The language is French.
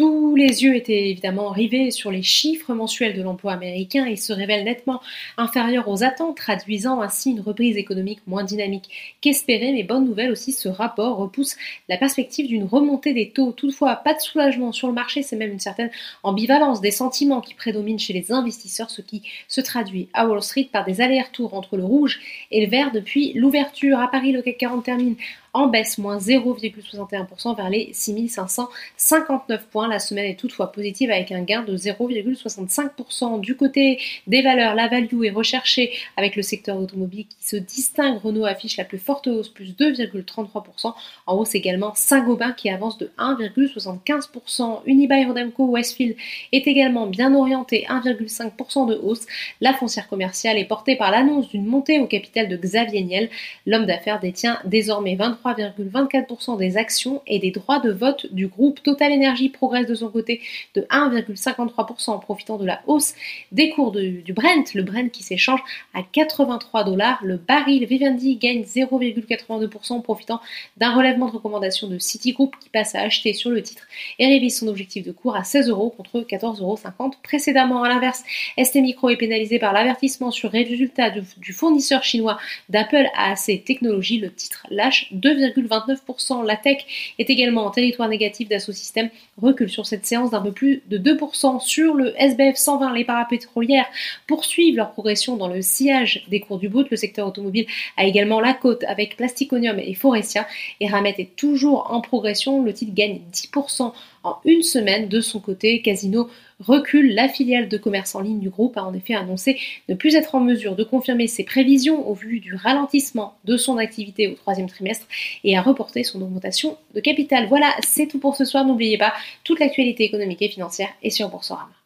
Tous les yeux étaient évidemment rivés sur les chiffres mensuels de l'emploi américain et se révèlent nettement inférieurs aux attentes, traduisant ainsi une reprise économique moins dynamique qu'espérée. Mais bonne nouvelle aussi, ce rapport repousse la perspective d'une remontée des taux. Toutefois, pas de soulagement sur le marché, c'est même une certaine ambivalence des sentiments qui prédominent chez les investisseurs, ce qui se traduit à Wall Street par des allers-retours entre le rouge et le vert depuis l'ouverture. À Paris, le CAC 40 termine en baisse, moins 0,61% vers les 6559 points. La semaine est toutefois positive avec un gain de 0,65%. Du côté des valeurs, la value est recherchée avec le secteur automobile qui se distingue. Renault affiche la plus forte hausse, plus 2,33%. En hausse également Saint-Gobain qui avance de 1,75%. Unibail Rodamco Westfield est également bien orienté, 1,5% de hausse. La foncière commerciale est portée par l'annonce d'une montée au capital de Xavier Niel. L'homme d'affaires détient désormais 23 3,24% des actions et des droits de vote du groupe. Total Energy progresse de son côté de 1,53% en profitant de la hausse des cours du Brent, le Brent qui s'échange à 83 dollars. Le baril Vivendi gagne 0,82% en profitant d'un relèvement de recommandation de Citigroup qui passe à acheter sur le titre et révise son objectif de cours à 16 euros contre 14,50 euros précédemment. À l'inverse, ST Micro est pénalisé par l'avertissement sur résultat du, du fournisseur chinois d'Apple AAC Technologies. Le titre lâche 2 2,29%. La tech est également en territoire négatif d'Asso-System, recule sur cette séance d'un peu plus de 2%. Sur le SBF 120, les parapétrolières poursuivent leur progression dans le sillage des cours du bout. Le secteur automobile a également la cote avec Plasticonium et Forestia. Et Ramet est toujours en progression. Le titre gagne 10% en une semaine. De son côté, Casino recule. La filiale de commerce en ligne du groupe a en effet annoncé ne plus être en mesure de confirmer ses prévisions au vu du ralentissement de son activité au troisième trimestre et a reporté son augmentation de capital. Voilà, c'est tout pour ce soir. N'oubliez pas, toute l'actualité économique et financière est sur Boursorama.